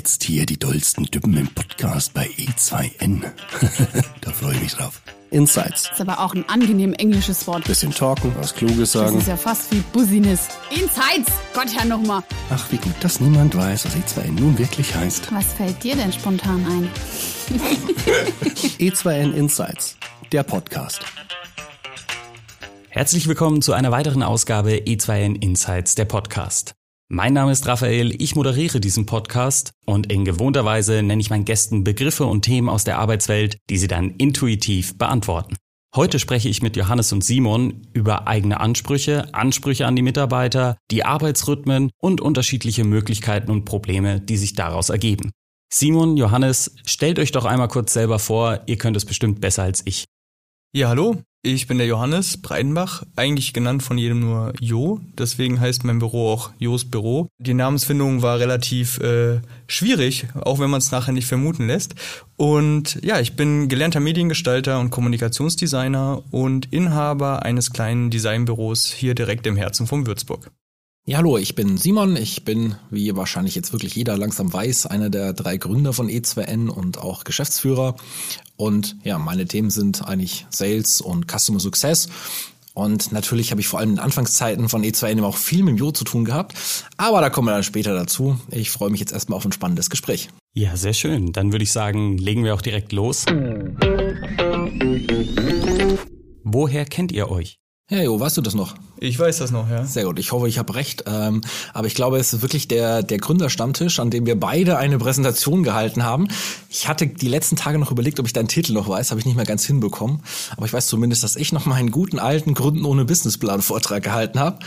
jetzt hier die dollsten Düppen im Podcast bei E2N. da freue ich mich drauf. Insights. Das ist aber auch ein angenehm englisches Wort. Bisschen talken, was Kluges Das sagen. ist ja fast wie Business. Insights! Gott, Herr, nochmal. Ach, wie gut, dass niemand weiß, was E2N nun wirklich heißt. Was fällt dir denn spontan ein? E2N Insights, der Podcast. Herzlich willkommen zu einer weiteren Ausgabe E2N Insights, der Podcast. Mein Name ist Raphael, ich moderiere diesen Podcast und in gewohnter Weise nenne ich meinen Gästen Begriffe und Themen aus der Arbeitswelt, die sie dann intuitiv beantworten. Heute spreche ich mit Johannes und Simon über eigene Ansprüche, Ansprüche an die Mitarbeiter, die Arbeitsrhythmen und unterschiedliche Möglichkeiten und Probleme, die sich daraus ergeben. Simon, Johannes, stellt euch doch einmal kurz selber vor, ihr könnt es bestimmt besser als ich. Ja, hallo, ich bin der Johannes Breidenbach, eigentlich genannt von jedem nur Jo, deswegen heißt mein Büro auch Jos Büro. Die Namensfindung war relativ äh, schwierig, auch wenn man es nachher nicht vermuten lässt. Und ja, ich bin gelernter Mediengestalter und Kommunikationsdesigner und Inhaber eines kleinen Designbüros hier direkt im Herzen von Würzburg. Ja, hallo, ich bin Simon. Ich bin, wie wahrscheinlich jetzt wirklich jeder langsam weiß, einer der drei Gründer von E2N und auch Geschäftsführer. Und ja, meine Themen sind eigentlich Sales und Customer Success. Und natürlich habe ich vor allem in den Anfangszeiten von E2N auch viel mit dem Jo zu tun gehabt. Aber da kommen wir dann später dazu. Ich freue mich jetzt erstmal auf ein spannendes Gespräch. Ja, sehr schön. Dann würde ich sagen, legen wir auch direkt los. Woher kennt ihr euch? Ja, Jo, weißt du das noch? Ich weiß das noch, ja. Sehr gut, ich hoffe, ich habe recht. Ähm, aber ich glaube, es ist wirklich der, der Gründerstammtisch, an dem wir beide eine Präsentation gehalten haben. Ich hatte die letzten Tage noch überlegt, ob ich deinen Titel noch weiß, habe ich nicht mehr ganz hinbekommen. Aber ich weiß zumindest, dass ich noch mal einen guten alten Gründen ohne Businessplan Vortrag gehalten habe.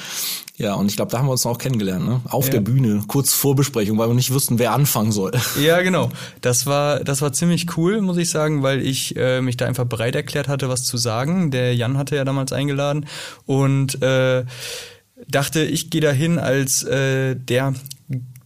Ja, und ich glaube, da haben wir uns auch kennengelernt, ne? Auf Ja. der Bühne, kurz vor Besprechung, weil wir nicht wussten, wer anfangen soll. Ja, genau. Das war, das war ziemlich cool, muss ich sagen, weil ich äh, mich da einfach bereit erklärt hatte, was zu sagen. Der Jan hatte ja damals eingeladen und äh, dachte, ich gehe dahin als äh, der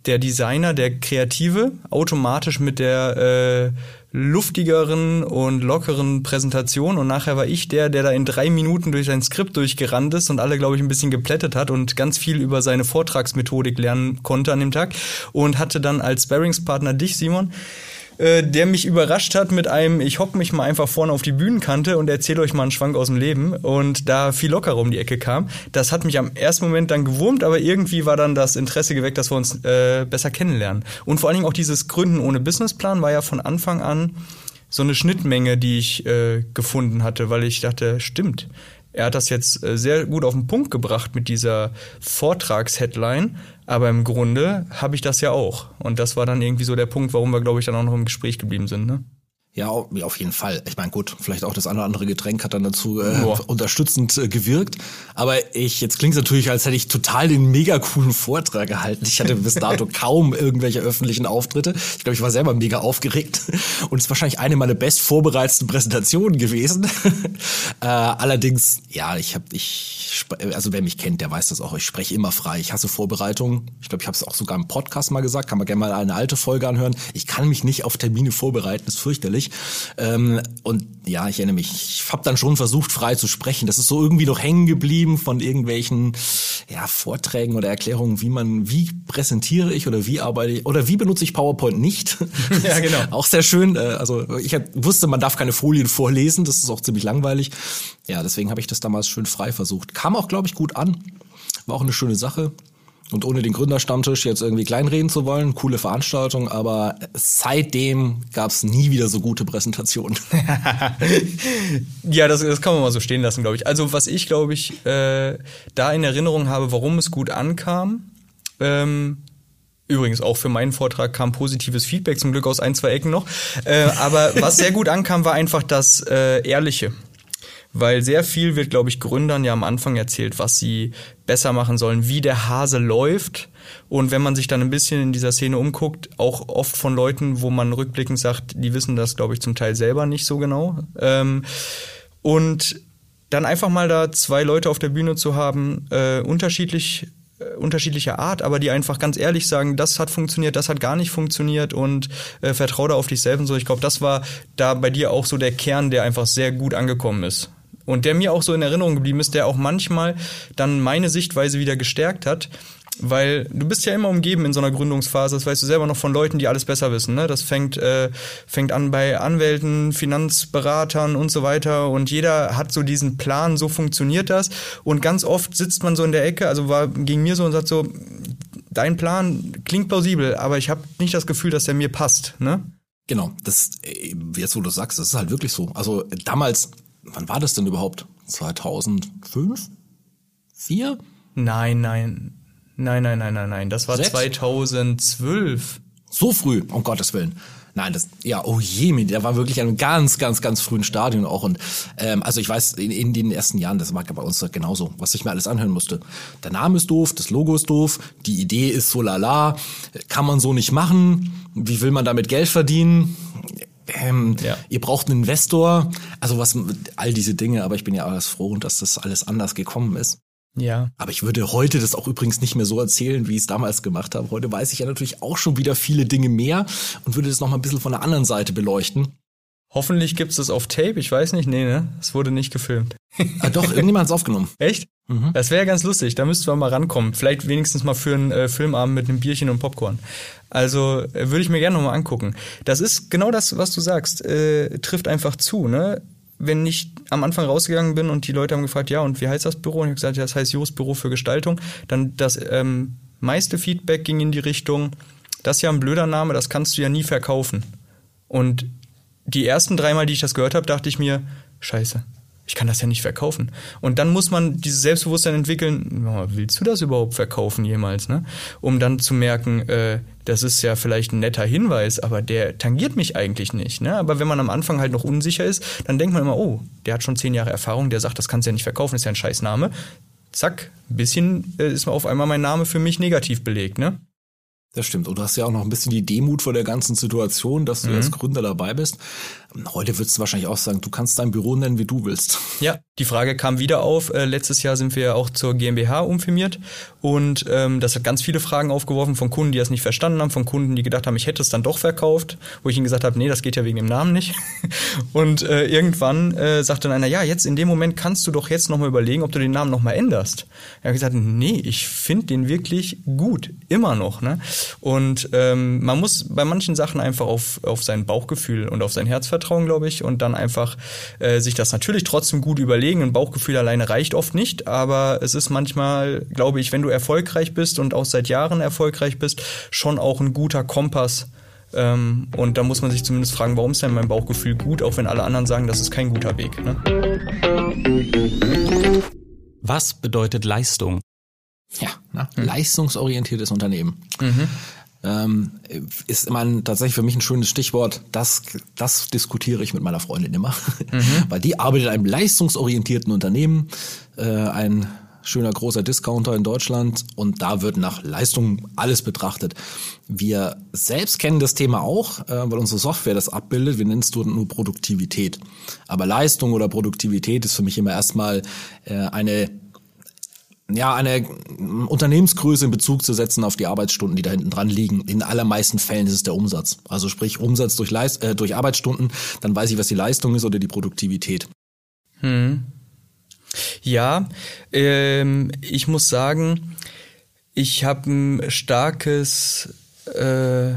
der Designer, der Kreative, automatisch mit der äh, luftigeren und lockeren Präsentation. Und nachher war ich der, der da in drei Minuten durch sein Skript durchgerannt ist und alle, glaube ich, ein bisschen geplättet hat und ganz viel über seine Vortragsmethodik lernen konnte an dem Tag. Und hatte dann als Sparringspartner dich, Simon, äh, der mich überrascht hat mit einem, ich hock mich mal einfach vorne auf die Bühnenkante und erzähle euch mal einen Schwank aus dem Leben und da viel lockerer um die Ecke kam. Das hat mich am ersten Moment dann gewurmt, aber irgendwie war dann das Interesse geweckt, dass wir uns äh, besser kennenlernen. Und vor allen Dingen auch dieses Gründen ohne Businessplan war ja von Anfang an so eine Schnittmenge, die ich äh, gefunden hatte, weil ich dachte, stimmt. Er hat das jetzt äh, sehr gut auf den Punkt gebracht mit dieser Vortragsheadline, aber im Grunde habe ich das ja auch. Und das war dann irgendwie so der Punkt, warum wir, glaube ich, dann auch noch im Gespräch geblieben sind. Ne? Ja, au- ja, auf jeden Fall. Ich meine, gut, vielleicht auch das eine oder andere Getränk hat dann dazu äh, Boah. unterstützend äh, gewirkt. Aber ich, jetzt klingt es natürlich, als hätte ich total den mega coolen Vortrag gehalten. Ich hatte bis dato kaum irgendwelche öffentlichen Auftritte. Ich glaube, ich war selber mega aufgeregt. Und es ist wahrscheinlich eine meiner best vorbereiteten Präsentationen gewesen. äh, allerdings, ja, ich habe, ich, also wer mich kennt, der weiß das auch. Ich spreche immer frei. Ich hasse Vorbereitungen. Ich glaube, ich habe es auch sogar im Podcast mal gesagt. Kann man gerne mal eine alte Folge anhören. Ich kann mich nicht auf Termine vorbereiten. Das ist fürchterlich. Ähm, und ja, ich erinnere mich, ich habe dann schon versucht, frei zu sprechen. Das ist so irgendwie noch hängen geblieben von irgendwelchen ja, Vorträgen oder Erklärungen, wie man, wie präsentiere ich oder wie arbeite ich oder wie benutze ich PowerPoint nicht. Ja, genau. auch sehr schön. Äh, Also ich wusste, man darf keine Folien vorlesen. Das ist auch ziemlich langweilig. Ja, deswegen habe ich das damals schön frei versucht. Kam auch, glaube ich, gut an. War auch eine schöne Sache. Und ohne den Gründerstammtisch jetzt irgendwie kleinreden zu wollen, coole Veranstaltung, aber seitdem gab es nie wieder so gute Präsentationen. Ja, das, das kann man mal so stehen lassen, glaube ich. Also was ich, glaube ich, äh, da in Erinnerung habe, warum es gut ankam, ähm, Übrigens auch für meinen Vortrag kam positives Feedback, zum Glück aus ein, zwei Ecken noch. Äh, aber was sehr gut ankam, war einfach das äh, Ehrliche. Weil sehr viel wird, glaube ich, Gründern ja am Anfang erzählt, was sie besser machen sollen, wie der Hase läuft. Und wenn man sich dann ein bisschen in dieser Szene umguckt, auch oft von Leuten, wo man rückblickend sagt, die wissen das, glaube ich, zum Teil selber nicht so genau. Ähm, und dann einfach mal da zwei Leute auf der Bühne zu haben, äh, unterschiedlich äh, unterschiedlicher Art, aber die einfach ganz ehrlich sagen, das hat funktioniert, das hat gar nicht funktioniert und äh, vertrau da auf dich selbst und so. Ich glaube, das war da bei dir auch so der Kern, der einfach sehr gut angekommen ist. Und der mir auch so in Erinnerung geblieben ist, der auch manchmal dann meine Sichtweise wieder gestärkt hat, Weil du bist ja immer umgeben in so einer Gründungsphase, das weißt du selber noch von Leuten, die alles besser wissen. Ne? Das fängt, äh, fängt an bei Anwälten, Finanzberatern und so weiter. Und jeder hat so diesen Plan, so funktioniert das. Und ganz oft sitzt man so in der Ecke, also war ging mir so und sagt so, dein Plan klingt plausibel, aber ich habe nicht das Gefühl, dass der mir passt. Ne? Genau, das, äh, jetzt wo du sagst, das ist halt wirklich so. Also damals, wann war das denn überhaupt? 2005? 4? Nein, nein. Nein, nein, nein, nein, nein. Das war Sechs? 2012. So früh, um Gottes Willen. Nein, das, ja, oh je, der war wirklich in einem ganz, ganz, ganz frühen Stadion auch. Und ähm, also ich weiß, in, in den ersten Jahren, das war bei uns genauso, was ich mir alles anhören musste. Der Name ist doof, das Logo ist doof, die Idee ist so lala, kann man so nicht machen. Wie will man damit Geld verdienen? Ähm, Ja. Ihr braucht einen Investor, also was, all diese Dinge, aber ich bin ja alles froh, dass das alles anders gekommen ist. Ja. Aber ich würde heute das auch übrigens nicht mehr so erzählen, wie ich es damals gemacht habe. Heute weiß ich ja natürlich auch schon wieder viele Dinge mehr und würde das noch mal ein bisschen von der anderen Seite beleuchten. Hoffentlich gibt's das auf Tape. Ich weiß nicht. Nee, ne? Es wurde nicht gefilmt. Ah, doch, irgendjemand hat's aufgenommen. Echt? Das wäre ja ganz lustig. Da müssten wir mal rankommen. Vielleicht wenigstens mal für einen äh, Filmabend mit einem Bierchen und Popcorn. Also äh, würde ich mir gerne nochmal angucken. Das ist genau das, was du sagst. Äh, trifft einfach zu, ne? Wenn ich am Anfang rausgegangen bin und die Leute haben gefragt, ja, und wie heißt das Büro? Und ich habe gesagt, ja, das heißt Jos Büro für Gestaltung. Dann das ähm, meiste Feedback ging in die Richtung, das ist ja ein blöder Name, das kannst du ja nie verkaufen. Und die ersten dreimal, die ich das gehört habe, dachte ich mir, scheiße, ich kann das ja nicht verkaufen. Und dann muss man dieses Selbstbewusstsein entwickeln, ja, willst du das überhaupt verkaufen jemals, ne? Um dann zu merken, äh, das ist ja vielleicht ein netter Hinweis, aber der tangiert mich eigentlich nicht. Ne? Aber wenn man am Anfang halt noch unsicher ist, dann denkt man immer, oh, der hat schon zehn Jahre Erfahrung, der sagt, das kannst du ja nicht verkaufen, ist ja ein Scheißname. Zack, ein bisschen äh, ist auf einmal mein Name für mich negativ belegt, ne? Das stimmt. Und du hast ja auch noch ein bisschen die Demut vor der ganzen Situation, dass du als Gründer dabei bist. Heute würdest du wahrscheinlich auch sagen, du kannst dein Büro nennen, wie du willst. Ja, die Frage kam wieder auf. Äh, letztes Jahr sind wir ja auch zur GmbH umfirmiert und ähm, das hat ganz viele Fragen aufgeworfen von Kunden, die das nicht verstanden haben, von Kunden, die gedacht haben, ich hätte es dann doch verkauft, wo ich ihnen gesagt habe, nee, das geht ja wegen dem Namen nicht. Und äh, irgendwann äh, sagte dann einer, ja, jetzt in dem Moment kannst du doch jetzt nochmal überlegen, ob du den Namen nochmal änderst. Er hat gesagt, nee, ich finde den wirklich gut, immer noch. Ne? Und ähm, man muss bei manchen Sachen einfach auf, auf sein Bauchgefühl und auf sein Herz vertrauen, glaube ich, und dann einfach äh, sich das natürlich trotzdem gut überlegen. Ein Bauchgefühl alleine reicht oft nicht, aber es ist manchmal, glaube ich, wenn du erfolgreich bist und auch seit Jahren erfolgreich bist, schon auch ein guter Kompass. Ähm, und da muss man sich zumindest fragen, warum ist denn mein Bauchgefühl gut, auch wenn alle anderen sagen, das ist kein guter Weg. Ne? Was bedeutet Leistung? Ja, na, leistungsorientiertes Unternehmen. Ähm, ist immer ein, tatsächlich für mich ein schönes Stichwort. Das, das diskutiere ich mit meiner Freundin immer. Weil die arbeitet in einem leistungsorientierten Unternehmen, äh, ein schöner großer Discounter in Deutschland und da wird nach Leistung alles betrachtet. Wir selbst kennen das Thema auch, äh, weil unsere Software das abbildet. Wir nennen es nur Produktivität. Aber Leistung oder Produktivität ist für mich immer erstmal äh, eine ja, eine Unternehmensgröße in Bezug zu setzen auf die Arbeitsstunden, die da hinten dran liegen. In allermeisten Fällen ist es der Umsatz. Also sprich Umsatz durch, Leist äh, durch Arbeitsstunden, dann weiß ich, was die Leistung ist oder die Produktivität. Ja, ähm, ich muss sagen, ich habe ein starkes äh,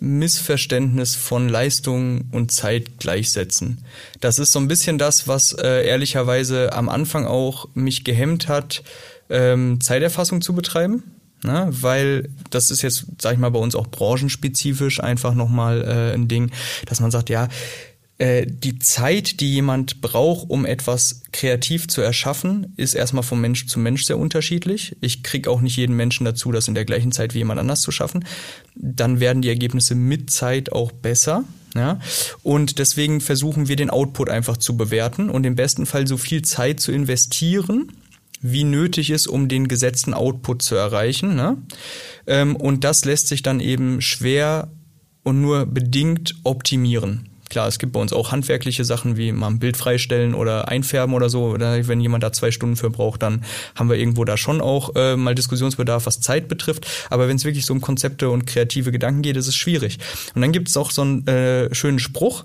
Missverständnis von Leistung und Zeit gleichsetzen. Das ist so ein bisschen das, was äh, ehrlicherweise am Anfang auch mich gehemmt hat, ähm, Zeiterfassung zu betreiben. Ne? Weil das ist jetzt, sag ich mal, bei uns auch branchenspezifisch einfach nochmal äh, ein Ding, dass man sagt, ja, äh, die Zeit, die jemand braucht, um etwas kreativ zu erschaffen, ist erstmal vom Mensch zu Mensch sehr unterschiedlich. Ich kriege auch nicht jeden Menschen dazu, das in der gleichen Zeit wie jemand anders zu schaffen. Dann werden die Ergebnisse mit Zeit auch besser. Ja? Und deswegen versuchen wir den Output einfach zu bewerten und im besten Fall so viel Zeit zu investieren, wie nötig ist, um den gesetzten Output zu erreichen. Ne? Ähm, und das lässt sich dann eben schwer und nur bedingt optimieren. Klar, es gibt bei uns auch handwerkliche Sachen wie mal ein Bild freistellen oder einfärben oder so. Oder wenn jemand da zwei Stunden für braucht, dann haben wir irgendwo da schon auch äh, mal Diskussionsbedarf, was Zeit betrifft. Aber wenn es wirklich so um Konzepte und kreative Gedanken geht, ist es schwierig. Und dann gibt es auch so einen äh, schönen Spruch,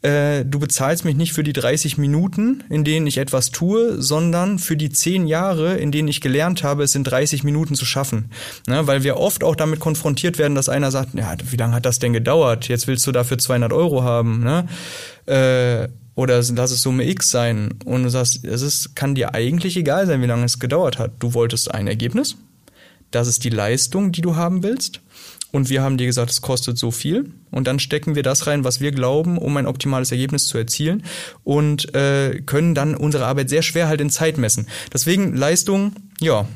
äh, du bezahlst mich nicht für die 30 Minuten, in denen ich etwas tue, sondern für die 10 Jahre, in denen ich gelernt habe, es in 30 Minuten zu schaffen. Ne? Weil wir oft auch damit konfrontiert werden, dass einer sagt, ja, wie lange hat das denn gedauert? Jetzt willst du dafür 200 Euro haben. Ne? Äh, oder lass es Summe X sein. Und du sagst, es ist, kann dir eigentlich egal sein, wie lange es gedauert hat. Du wolltest ein Ergebnis. Das ist die Leistung, die du haben willst. Und wir haben dir gesagt, es kostet so viel. Und dann stecken wir das rein, was wir glauben, um ein optimales Ergebnis zu erzielen. Und äh, können dann unsere Arbeit sehr schwer halt in Zeit messen. Deswegen Leistung, ja,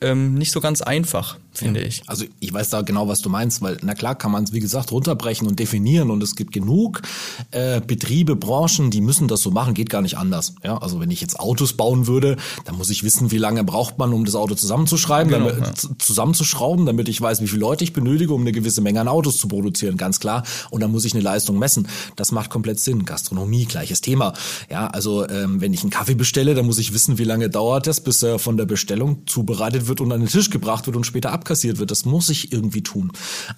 ähm, nicht so ganz einfach finde ich. Also ich weiß da genau, was du meinst, weil na klar kann man es, wie gesagt, runterbrechen und definieren und es gibt genug äh, Betriebe, Branchen, die müssen das so machen, geht gar nicht anders. Ja, also wenn ich jetzt Autos bauen würde, dann muss ich wissen, wie lange braucht man, um das Auto zusammenzuschreiben, genau, damit, ja. zusammenzuschrauben, damit ich weiß, wie viele Leute ich benötige, um eine gewisse Menge an Autos zu produzieren, ganz klar. Und dann muss ich eine Leistung messen. Das macht komplett Sinn. Gastronomie, gleiches Thema. Ja, also ähm, wenn ich einen Kaffee bestelle, dann muss ich wissen, wie lange dauert das, bis er von der Bestellung zubereitet wird und an den Tisch gebracht wird und später ab abkassiert wird. Das muss ich irgendwie tun.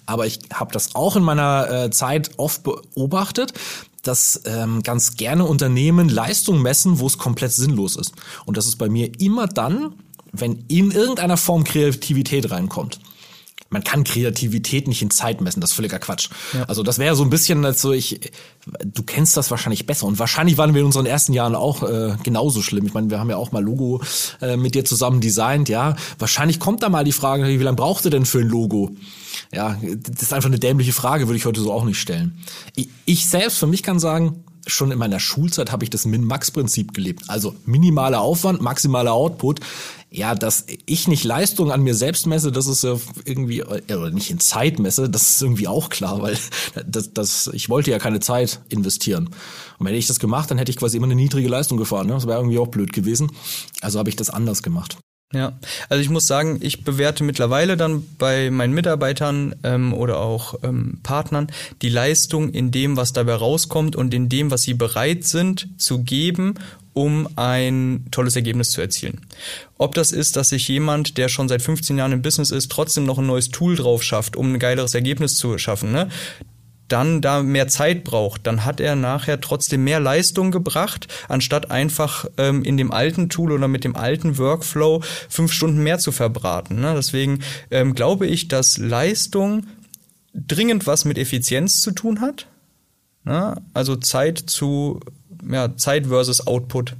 Aber ich habe das auch in meiner äh, Zeit oft beobachtet, dass ähm, ganz gerne Unternehmen Leistung messen, wo es komplett sinnlos ist. Und das ist bei mir immer dann, wenn in irgendeiner Form Kreativität reinkommt man kann Kreativität nicht in Zeit messen, das ist völliger Quatsch. Ja. Also das wäre so ein bisschen, also ich, du kennst das wahrscheinlich besser und wahrscheinlich waren wir in unseren ersten Jahren auch äh, genauso schlimm. Ich meine, wir haben ja auch mal Logo äh, mit dir zusammen designt, ja. Wahrscheinlich kommt da mal die Frage, wie lange braucht ihr denn für ein Logo? Ja, das ist einfach eine dämliche Frage, würde ich heute so auch nicht stellen. Ich, ich selbst für mich kann sagen, schon in meiner Schulzeit habe ich das Min-Max-Prinzip gelebt. Also minimaler Aufwand, maximaler Output. Ja, dass ich nicht Leistung an mir selbst messe, das ist ja irgendwie, oder nicht in Zeit messe, das ist irgendwie auch klar, weil das, das, ich wollte ja keine Zeit investieren. Und wenn ich das gemacht, dann hätte ich quasi immer eine niedrige Leistung gefahren. Ne? Das wäre irgendwie auch blöd gewesen. Also habe ich das anders gemacht. Ja, also ich muss sagen, ich bewerte mittlerweile dann bei meinen Mitarbeitern ähm, oder auch ähm, Partnern die Leistung in dem, was dabei rauskommt und in dem, was sie bereit sind zu geben, um ein tolles Ergebnis zu erzielen. Ob das ist, dass sich jemand, der schon seit 15 Jahren im Business ist, trotzdem noch ein neues Tool drauf schafft, um ein geileres Ergebnis zu schaffen. Ne? Dann da mehr Zeit braucht, dann hat er nachher trotzdem mehr Leistung gebracht, anstatt einfach ähm, in dem alten Tool oder mit dem alten Workflow fünf Stunden mehr zu verbraten. Ne? Deswegen ähm, glaube ich, dass Leistung dringend was mit Effizienz zu tun hat. Ne? Also Zeit zu, ja, Zeit versus Output.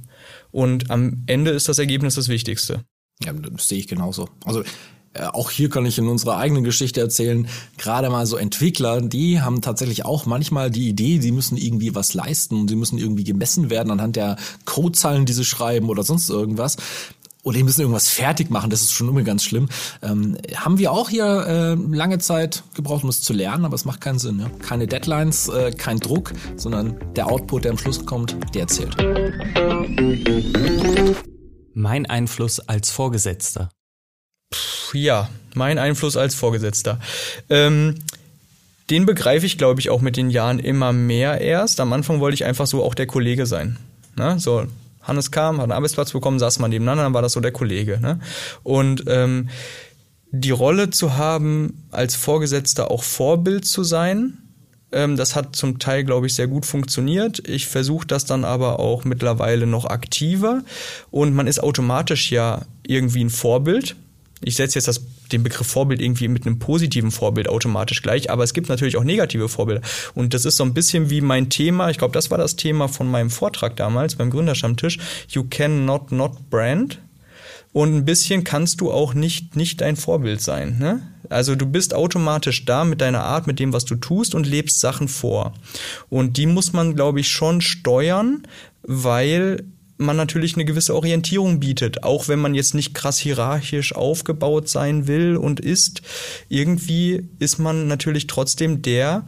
Und am Ende ist das Ergebnis das Wichtigste. Ja, das sehe ich genauso. Also auch hier kann ich in unserer eigenen Geschichte erzählen, gerade mal so Entwickler, die haben tatsächlich auch manchmal die Idee, sie müssen irgendwie was leisten und sie müssen irgendwie gemessen werden anhand der Codezahlen, die sie schreiben oder sonst irgendwas. Oder die müssen irgendwas fertig machen, das ist schon immer ganz schlimm. Ähm, haben wir auch hier äh, lange Zeit gebraucht, um es zu lernen, aber es macht keinen Sinn. Ja? Keine Deadlines, äh, kein Druck, sondern der Output, der am Schluss kommt, der zählt. Mein Einfluss als Vorgesetzter ja, mein Einfluss als Vorgesetzter. Ähm, den begreife ich, glaube ich, auch mit den Jahren immer mehr erst. Am Anfang wollte ich einfach so auch der Kollege sein. Ne? So, Hannes kam, hat einen Arbeitsplatz bekommen, saß man nebeneinander, dann war das so der Kollege. Ne? Und ähm, die Rolle zu haben, als Vorgesetzter auch Vorbild zu sein, ähm, das hat zum Teil, glaube ich, sehr gut funktioniert. Ich versuche das dann aber auch mittlerweile noch aktiver. Und man ist automatisch ja irgendwie ein Vorbild ich setze jetzt das, den Begriff Vorbild irgendwie mit einem positiven Vorbild automatisch gleich, aber es gibt natürlich auch negative Vorbilder. Und das ist so ein bisschen wie mein Thema, ich glaube, das war das Thema von meinem Vortrag damals beim Gründerstammtisch, You can not brand. Und ein bisschen kannst du auch nicht, nicht ein Vorbild sein. Ne? Also du bist automatisch da mit deiner Art, mit dem, was du tust und lebst Sachen vor. Und die muss man, glaube ich, schon steuern, weil man natürlich eine gewisse Orientierung bietet, auch wenn man jetzt nicht krass hierarchisch aufgebaut sein will und ist. Irgendwie ist man natürlich trotzdem der,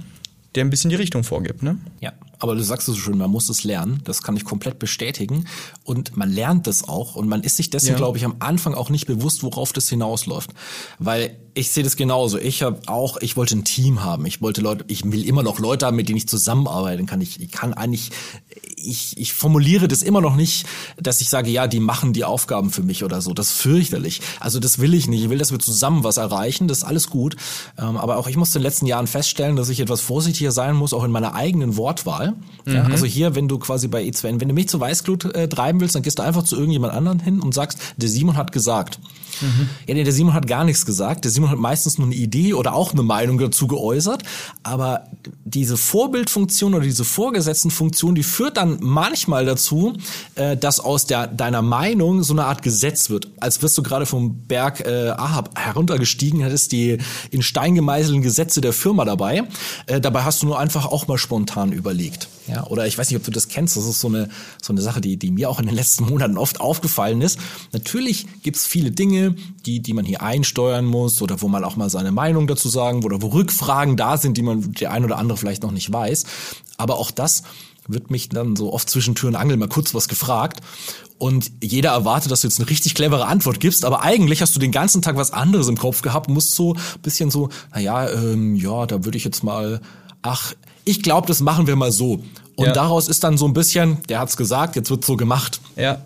der ein bisschen die Richtung vorgibt, ne? Ja. Aber du sagst es so schön, man muss es lernen. Das kann ich komplett bestätigen. Und man lernt das auch. Und man ist sich dessen, ja. glaube ich, am Anfang auch nicht bewusst, worauf das hinausläuft. Weil ich sehe das genauso. Ich habe auch, ich wollte ein Team haben. Ich wollte Leute, ich will immer noch Leute haben, mit denen ich zusammenarbeiten kann. Ich, ich kann eigentlich, ich, ich formuliere das immer noch nicht, dass ich sage, ja, die machen die Aufgaben für mich oder so. Das ist fürchterlich. Also das will ich nicht. Ich will, dass wir zusammen was erreichen. Das ist alles gut. Ähm, aber auch ich musste in den letzten Jahren feststellen, dass ich etwas vorsichtiger sein muss, auch in meiner eigenen Wortwahl. Mhm. Ja, also hier, wenn du quasi bei E2N, wenn du mich zur Weißglut äh, treiben willst, dann gehst du einfach zu irgendjemand anderen hin und sagst, der Simon hat gesagt. Mhm. Ja, nee, der Simon hat gar nichts gesagt. Der Simon hat meistens nur eine Idee oder auch eine Meinung dazu geäußert. Aber diese Vorbildfunktion oder diese vorgesetzten Funktion, die führt dann manchmal dazu, äh, dass aus der, deiner Meinung so eine Art Gesetz wird. Als wirst du gerade vom Berg äh, Ahab heruntergestiegen, hättest die in Stein gemeißelten Gesetze der Firma dabei. Äh, dabei hast du nur einfach auch mal spontan überlegt. Ja, oder ich weiß nicht, ob du das kennst. Das ist so eine, so eine Sache, die, die mir auch in den letzten Monaten oft aufgefallen ist. Natürlich gibt's viele Dinge, die, die man hier einsteuern muss oder wo man auch mal seine Meinung dazu sagen oder wo Rückfragen da sind, die man der ein oder andere vielleicht noch nicht weiß. Aber auch das wird mich dann so oft zwischen Tür und Angel mal kurz was gefragt und jeder erwartet, dass du jetzt eine richtig clevere Antwort gibst, aber eigentlich hast du den ganzen Tag was anderes im Kopf gehabt, musst so bisschen so, naja, ähm, ja, da würde ich jetzt mal, ach, ich glaube, das machen wir mal so. Und ja. daraus ist dann so ein bisschen, der hat's gesagt, jetzt wird so gemacht. Ja.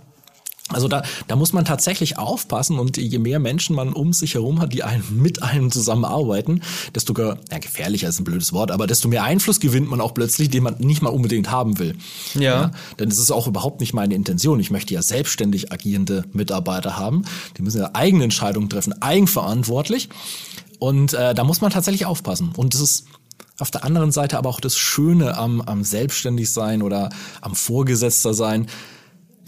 Also da, da muss man tatsächlich aufpassen und je mehr Menschen man um sich herum hat, die einen, mit einem zusammenarbeiten, desto ja, gefährlicher ist ein blödes Wort, aber desto mehr Einfluss gewinnt man auch plötzlich, den man nicht mal unbedingt haben will. Ja. ja denn es ist auch überhaupt nicht meine Intention. Ich möchte ja selbstständig agierende Mitarbeiter haben. Die müssen ja eigene Entscheidungen treffen, eigenverantwortlich. Und äh, da muss man tatsächlich aufpassen. Und das ist auf der anderen Seite aber auch das Schöne am, am Selbstständigsein oder am Vorgesetzter sein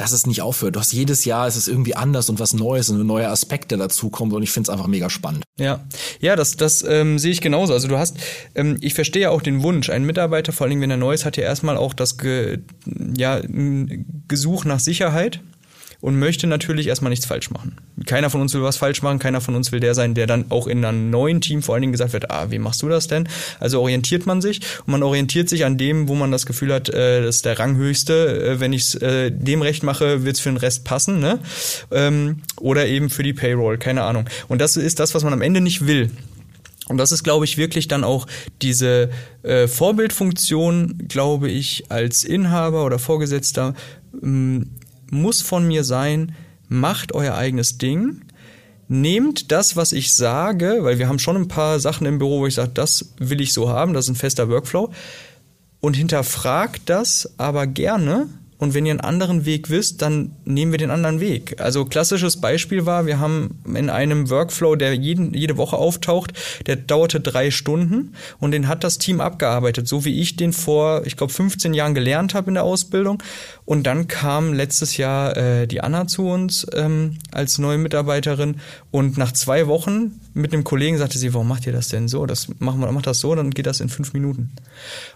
dass es nicht aufhört. Du hast jedes Jahr, es ist irgendwie anders und was Neues und neue Aspekte dazukommen und ich finde es einfach mega spannend. Ja, ja, das, das ähm, sehe ich genauso. Also du hast, ähm, ich verstehe auch den Wunsch. Ein Mitarbeiter, vor allem wenn er neu ist, hat ja erstmal auch das Ge, ja, Gesuch nach Sicherheit und möchte natürlich erstmal nichts falsch machen. Keiner von uns will was falsch machen, keiner von uns will der sein, der dann auch in einem neuen Team vor allen Dingen gesagt wird, ah, wie machst du das denn? Also orientiert man sich und man orientiert sich an dem, wo man das Gefühl hat, äh, das ist der Ranghöchste. Äh, wenn ich es äh, dem recht mache, wird es für den Rest passen, ne? Ähm, oder eben für die Payroll, keine Ahnung. Und das ist das, was man am Ende nicht will. Und das ist, glaube ich, wirklich dann auch diese äh, Vorbildfunktion, glaube ich, als Inhaber oder Vorgesetzter ähm, muss von mir sein, macht euer eigenes Ding, nehmt das, was ich sage, weil wir haben schon ein paar Sachen im Büro, wo ich sage, das will ich so haben, das ist ein fester Workflow, und hinterfragt das aber gerne und wenn ihr einen anderen Weg wisst, dann nehmen wir den anderen Weg. Also klassisches Beispiel war, wir haben in einem Workflow, der jeden, jede Woche auftaucht, der dauerte drei Stunden und den hat das Team abgearbeitet, so wie ich den vor, ich glaube, 15 Jahren gelernt habe in der Ausbildung. Und dann kam letztes Jahr äh, die Anna zu uns ähm, als neue Mitarbeiterin und nach zwei Wochen mit einem Kollegen sagte sie, warum macht ihr das denn so? Das machen wir, macht das so, dann geht das in fünf Minuten.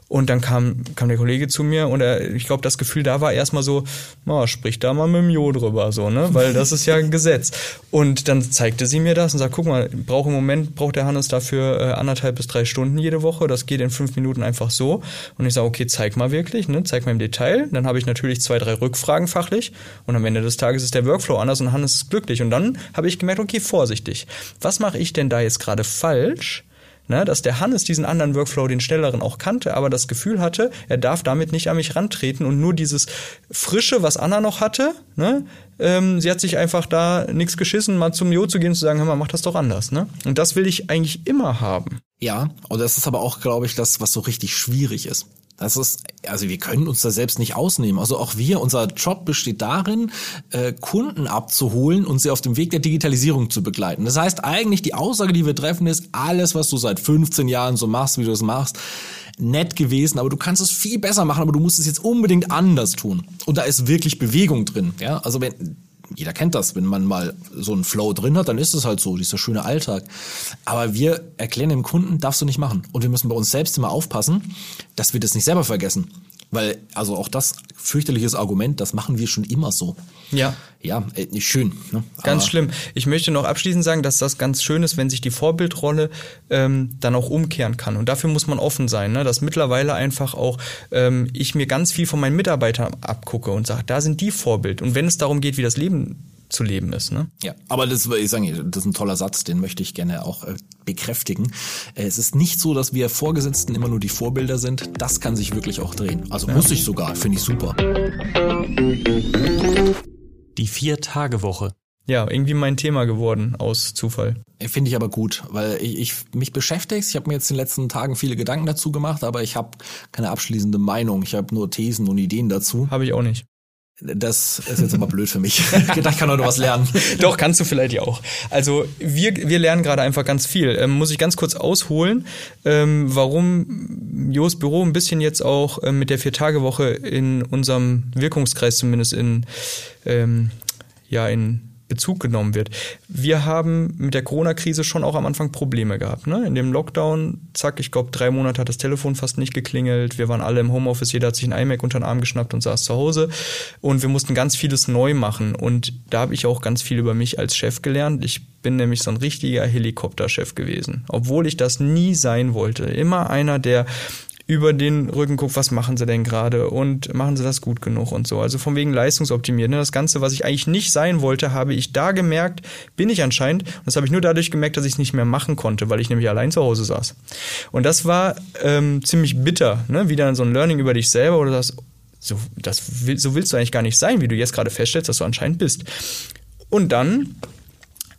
Und dann kam, kam der Kollege zu mir und er, ich glaube, das Gefühl da war erstmal so, oh, sprich da mal mit dem Jo drüber, so, ne? Weil das ist ja ein Gesetz. Und dann zeigte sie mir das und sagt, guck mal, braucht im Moment, braucht der Hannes dafür äh, anderthalb bis drei Stunden jede Woche. Das geht in fünf Minuten einfach so. Und ich sage, okay, zeig mal wirklich, ne? Zeig mal im Detail. Dann habe ich natürlich zwei, drei Rückfragen fachlich. Und am Ende des Tages ist der Workflow anders und Hannes ist glücklich. Und dann habe ich gemerkt, okay, vorsichtig. Was mache ich denn da jetzt gerade falsch? ne, dass der Hannes diesen anderen Workflow, den schnelleren, auch kannte, aber das Gefühl hatte, er darf damit nicht an mich rantreten und nur dieses Frische, was Anna noch hatte, ne, ähm, sie hat sich einfach da nichts geschissen, mal zum Jo zu gehen und zu sagen, hör mal, mach das doch anders, ne? Und das will ich eigentlich immer haben. Ja, und das ist aber auch, glaube ich, das, was so richtig schwierig ist. Das ist, also wir können uns da selbst nicht ausnehmen. Also auch wir, unser Job besteht darin, äh, Kunden abzuholen und sie auf dem Weg der Digitalisierung zu begleiten. Das heißt eigentlich, die Aussage, die wir treffen, ist, alles, was du seit 15 Jahren so machst, wie du es machst, nett gewesen, aber du kannst es viel besser machen, aber du musst es jetzt unbedingt anders tun. Und da ist wirklich Bewegung drin. Ja, also wenn jeder kennt das, wenn man mal so einen Flow drin hat, dann ist es halt so, dieser schöne Alltag. Aber wir erklären dem Kunden, darfst du nicht machen. Und wir müssen bei uns selbst immer aufpassen, dass wir das nicht selber vergessen. Weil, also auch das fürchterliches Argument, das machen wir schon immer so. Ja. Ja, äh, schön. Ne? Ganz schlimm. Ich möchte noch abschließend sagen, dass das ganz schön ist, wenn sich die Vorbildrolle ähm, dann auch umkehren kann. Und dafür muss man offen sein, ne? dass mittlerweile einfach auch ähm, ich mir ganz viel von meinen Mitarbeitern abgucke und sage, da sind die Vorbild. Und wenn es darum geht, wie das Leben zu leben ist. Ne? Ja, aber das, ich sage, das ist ein toller Satz, den möchte ich gerne auch äh, bekräftigen. Äh, es ist nicht so, dass wir Vorgesetzten immer nur die Vorbilder sind. Das kann sich wirklich auch drehen. Also ja. muss ich sogar, finde ich super. Die Vier-Tage-Woche. Ja, irgendwie mein Thema geworden aus Zufall. Finde ich aber gut, weil ich, ich mich beschäftigt. Ich habe mir jetzt in den letzten Tagen viele Gedanken dazu gemacht, aber ich habe keine abschließende Meinung. Ich habe nur Thesen und Ideen dazu. Habe ich auch nicht. Das ist jetzt aber blöd für mich. ich kann heute was lernen. Doch, kannst du vielleicht ja auch. Also wir, wir lernen gerade einfach ganz viel. Ähm, muss ich ganz kurz ausholen, ähm, warum Jos Büro ein bisschen jetzt auch ähm, mit der Vier-Tage-Woche in unserem Wirkungskreis zumindest in, ähm, ja, in Bezug genommen wird. Wir haben mit der Corona-Krise schon auch am Anfang Probleme gehabt. Ne? In dem Lockdown, zack, ich glaube, drei Monate hat das Telefon fast nicht geklingelt. Wir waren alle im Homeoffice, jeder hat sich ein iMac unter den Arm geschnappt und saß zu Hause. Und wir mussten ganz vieles neu machen. Und da habe ich auch ganz viel über mich als Chef gelernt. Ich bin nämlich so ein richtiger Helikopterchef gewesen, obwohl ich das nie sein wollte. Immer einer, der über den Rücken guckt, was machen sie denn gerade und machen sie das gut genug und so. Also von wegen leistungsoptimiert. Ne? Das Ganze, was ich eigentlich nicht sein wollte, habe ich da gemerkt, bin ich anscheinend. Und das habe ich nur dadurch gemerkt, dass ich es nicht mehr machen konnte, weil ich nämlich allein zu Hause saß. Und das war ähm, ziemlich bitter. Ne? Wieder so ein Learning über dich selber oder das, so, das will, so willst du eigentlich gar nicht sein, wie du jetzt gerade feststellst, dass du anscheinend bist. Und dann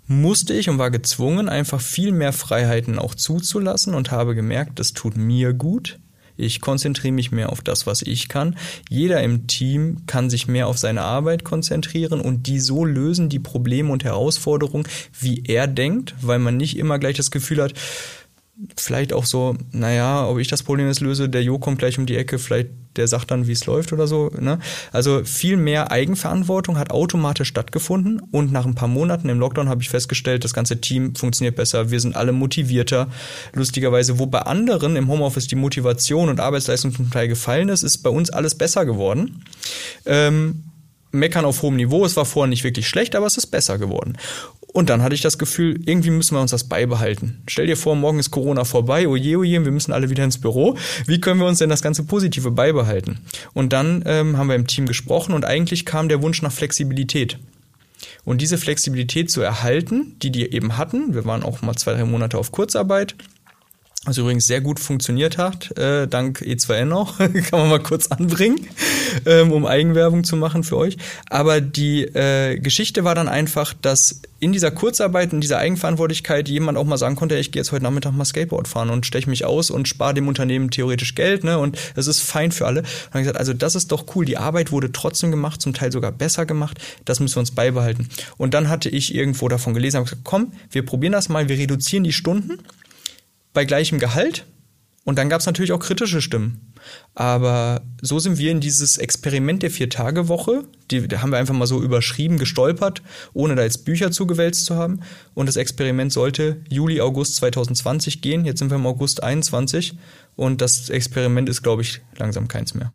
musste ich und war gezwungen, einfach viel mehr Freiheiten auch zuzulassen und habe gemerkt, das tut mir gut ich konzentriere mich mehr auf das, was ich kann. Jeder im Team kann sich mehr auf seine Arbeit konzentrieren und die so lösen, die Probleme und Herausforderungen, wie er denkt, weil man nicht immer gleich das Gefühl hat, vielleicht auch so, naja, ob ich das Problem jetzt löse, der Jo kommt gleich um die Ecke, vielleicht der sagt dann, wie es läuft oder so. Ne? Also viel mehr Eigenverantwortung hat automatisch stattgefunden und nach ein paar Monaten im Lockdown habe ich festgestellt, das ganze Team funktioniert besser, wir sind alle motivierter. Lustigerweise, wo bei anderen im Homeoffice die Motivation und Arbeitsleistung zum Teil gefallen ist, ist bei uns alles besser geworden. Ähm, meckern auf hohem Niveau. Es war vorher nicht wirklich schlecht, aber es ist besser geworden. Und dann hatte ich das Gefühl, irgendwie müssen wir uns das beibehalten. Stell dir vor, morgen ist Corona vorbei, oje, oje, wir müssen alle wieder ins Büro. Wie können wir uns denn das ganze Positive beibehalten? Und dann ähm, haben wir im Team gesprochen und eigentlich kam der Wunsch nach Flexibilität. Und diese Flexibilität zu erhalten, die die eben hatten, wir waren auch mal zwei, drei Monate auf Kurzarbeit, was übrigens sehr gut funktioniert hat, äh, dank E2N auch, kann man mal kurz anbringen, ähm, um Eigenwerbung zu machen für euch. Aber die äh, Geschichte war dann einfach, dass in dieser Kurzarbeit, in dieser Eigenverantwortlichkeit jemand auch mal sagen konnte, ich gehe jetzt heute Nachmittag mal Skateboard fahren und steche mich aus und spare dem Unternehmen theoretisch Geld, ne? Und es ist fein für alle. Und dann gesagt, also das ist doch cool. Die Arbeit wurde trotzdem gemacht, zum Teil sogar besser gemacht. Das müssen wir uns beibehalten. Und dann hatte ich irgendwo davon gelesen, habe gesagt, komm, wir probieren das mal, wir reduzieren die Stunden bei gleichem Gehalt. Und dann gab es natürlich auch kritische Stimmen. Aber so sind wir in dieses Experiment der Vier-Tage-Woche, die, die haben wir einfach mal so überschrieben, gestolpert, ohne da jetzt Bücher zugewälzt zu haben. Und das Experiment sollte Juli, August 2020 gehen. Jetzt sind wir im August 21 und das Experiment ist, glaube ich, langsam keins mehr.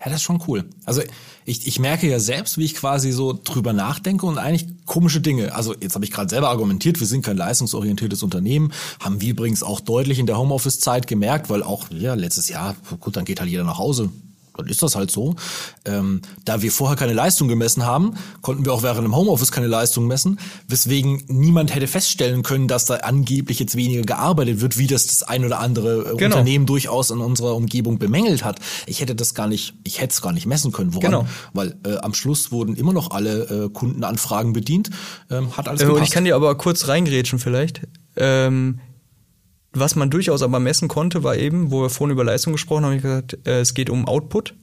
Ja, das ist schon cool. Also ich, ich merke ja selbst, wie ich quasi so drüber nachdenke und eigentlich komische Dinge. Also jetzt habe ich gerade selber argumentiert, wir sind kein leistungsorientiertes Unternehmen, haben wir übrigens auch deutlich in der Homeoffice-Zeit gemerkt, weil auch ja letztes Jahr, gut, dann geht halt jeder nach Hause, dann ist das halt so. Ähm, da wir vorher keine Leistung gemessen haben, konnten wir auch während dem Homeoffice keine Leistung messen, weswegen niemand hätte feststellen können, dass da angeblich jetzt weniger gearbeitet wird, wie das das ein oder andere äh, genau. Unternehmen durchaus in unserer Umgebung bemängelt hat. Ich hätte das gar nicht, ich hätte es gar nicht messen können. Woran? Genau. Weil äh, am Schluss wurden immer noch alle äh, Kundenanfragen bedient. Ähm, hat alles äh, Und ich kann dir aber kurz reingrätschen vielleicht. Ähm, was man durchaus aber messen konnte, war eben, wo wir vorhin über Leistung gesprochen haben, ich gesagt, äh, es geht um Output.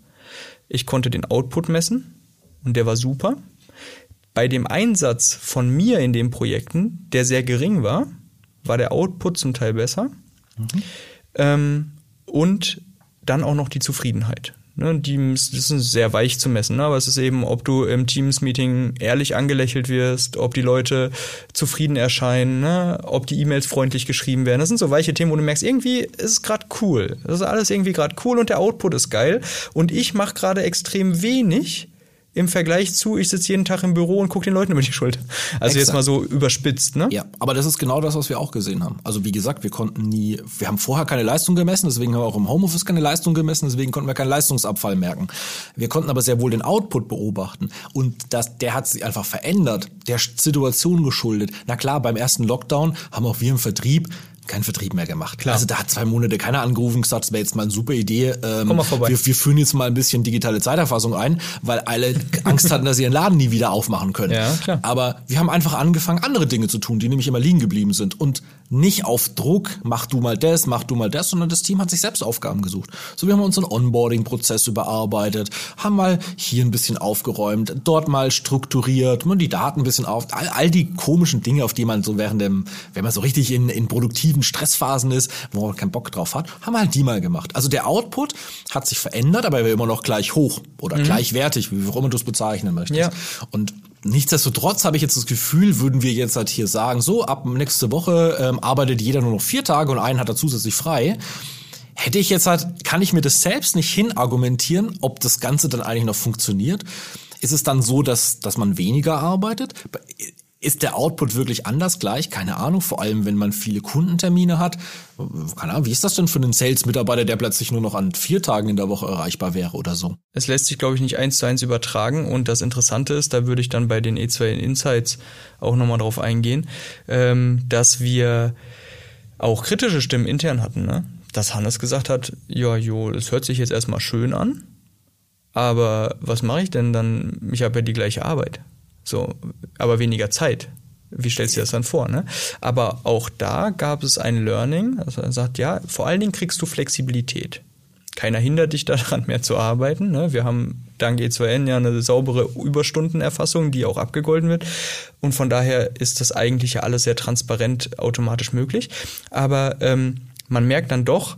Ich konnte den Output messen und der war super. Bei dem Einsatz von mir in den Projekten, der sehr gering war, war der Output zum Teil besser. Mhm. Ähm, und dann auch noch die Zufriedenheit. Ne, die, ist sehr weich zu messen, ne? aber es ist eben, ob du im Teams-Meeting ehrlich angelächelt wirst, ob die Leute zufrieden erscheinen, ne? ob die E-Mails freundlich geschrieben werden. Das sind so weiche Themen, wo du merkst, irgendwie ist es gerade cool. Das ist alles irgendwie gerade cool und der Output ist geil. Und ich mache gerade extrem wenig, im Vergleich zu, ich sitze jeden Tag im Büro und gucke den Leuten über die Schulter. Also Exakt. jetzt mal so überspitzt, ne? Ja, aber das ist genau das, was wir auch gesehen haben. Also wie gesagt, wir konnten nie, wir haben vorher keine Leistung gemessen, deswegen haben wir auch im Homeoffice keine Leistung gemessen, deswegen konnten wir keinen Leistungsabfall merken. Wir konnten aber sehr wohl den Output beobachten und das, der hat sich einfach verändert, der Situation geschuldet. Na klar, beim ersten Lockdown haben auch wir im Vertrieb keinen Vertrieb mehr gemacht. Klar. Also da hat zwei Monate keiner angerufen und gesagt, das wäre jetzt mal eine super Idee. Ähm, Komm mal vorbei. Wir, wir führen jetzt mal ein bisschen digitale Zeiterfassung ein, weil alle Angst hatten, dass sie ihren Laden nie wieder aufmachen können. Ja, klar. Aber wir haben einfach angefangen, andere Dinge zu tun, die nämlich immer liegen geblieben sind. Und nicht auf Druck, mach du mal das, mach du mal das, sondern das Team hat sich selbst Aufgaben gesucht. So, wir haben unseren Onboarding-Prozess überarbeitet, haben mal hier ein bisschen aufgeräumt, dort mal strukturiert, mal die Daten ein bisschen auf, all, all die komischen Dinge, auf die man so während dem, wenn man so richtig in, in produktiven Stressphasen ist, wo man keinen Bock drauf hat, haben wir halt die mal gemacht. Also der Output hat sich verändert, aber er war immer noch gleich hoch oder gleichwertig, wie auch immer du es bezeichnen möchtest. Ja. Und nichtsdestotrotz habe ich jetzt das Gefühl, würden wir jetzt halt hier sagen, so ab nächste Woche ähm, arbeitet jeder nur noch vier Tage und einen hat er zusätzlich frei. Hätte ich jetzt halt, kann ich mir das selbst nicht hinargumentieren, ob das Ganze dann eigentlich noch funktioniert. Ist es dann so, dass, dass man weniger arbeitet? Ist der Output wirklich anders gleich? Keine Ahnung, vor allem wenn man viele Kundentermine hat. Keine Ahnung, wie ist das denn für einen Sales-Mitarbeiter, der plötzlich nur noch an vier Tagen in der Woche erreichbar wäre oder so? Es lässt sich, glaube ich, nicht eins zu eins übertragen. Und das Interessante ist, da würde ich dann bei den E2 Insights auch nochmal drauf eingehen, ähm, dass wir auch kritische Stimmen intern hatten. Ne? Dass Hannes gesagt hat, ja, jo, es hört sich jetzt erstmal schön an, aber was mache ich denn dann? Ich habe ja die gleiche Arbeit. So, aber weniger Zeit. Wie stellst du dir das dann vor? Ne? Aber auch da gab es ein Learning. Also er sagt, ja, vor allen Dingen kriegst du Flexibilität. Keiner hindert dich daran, mehr zu arbeiten. Ne? Wir haben dank E2N ja eine saubere Überstundenerfassung, die auch abgegolten wird. Und von daher ist das eigentlich ja alles sehr transparent automatisch möglich. Aber ähm, man merkt dann doch,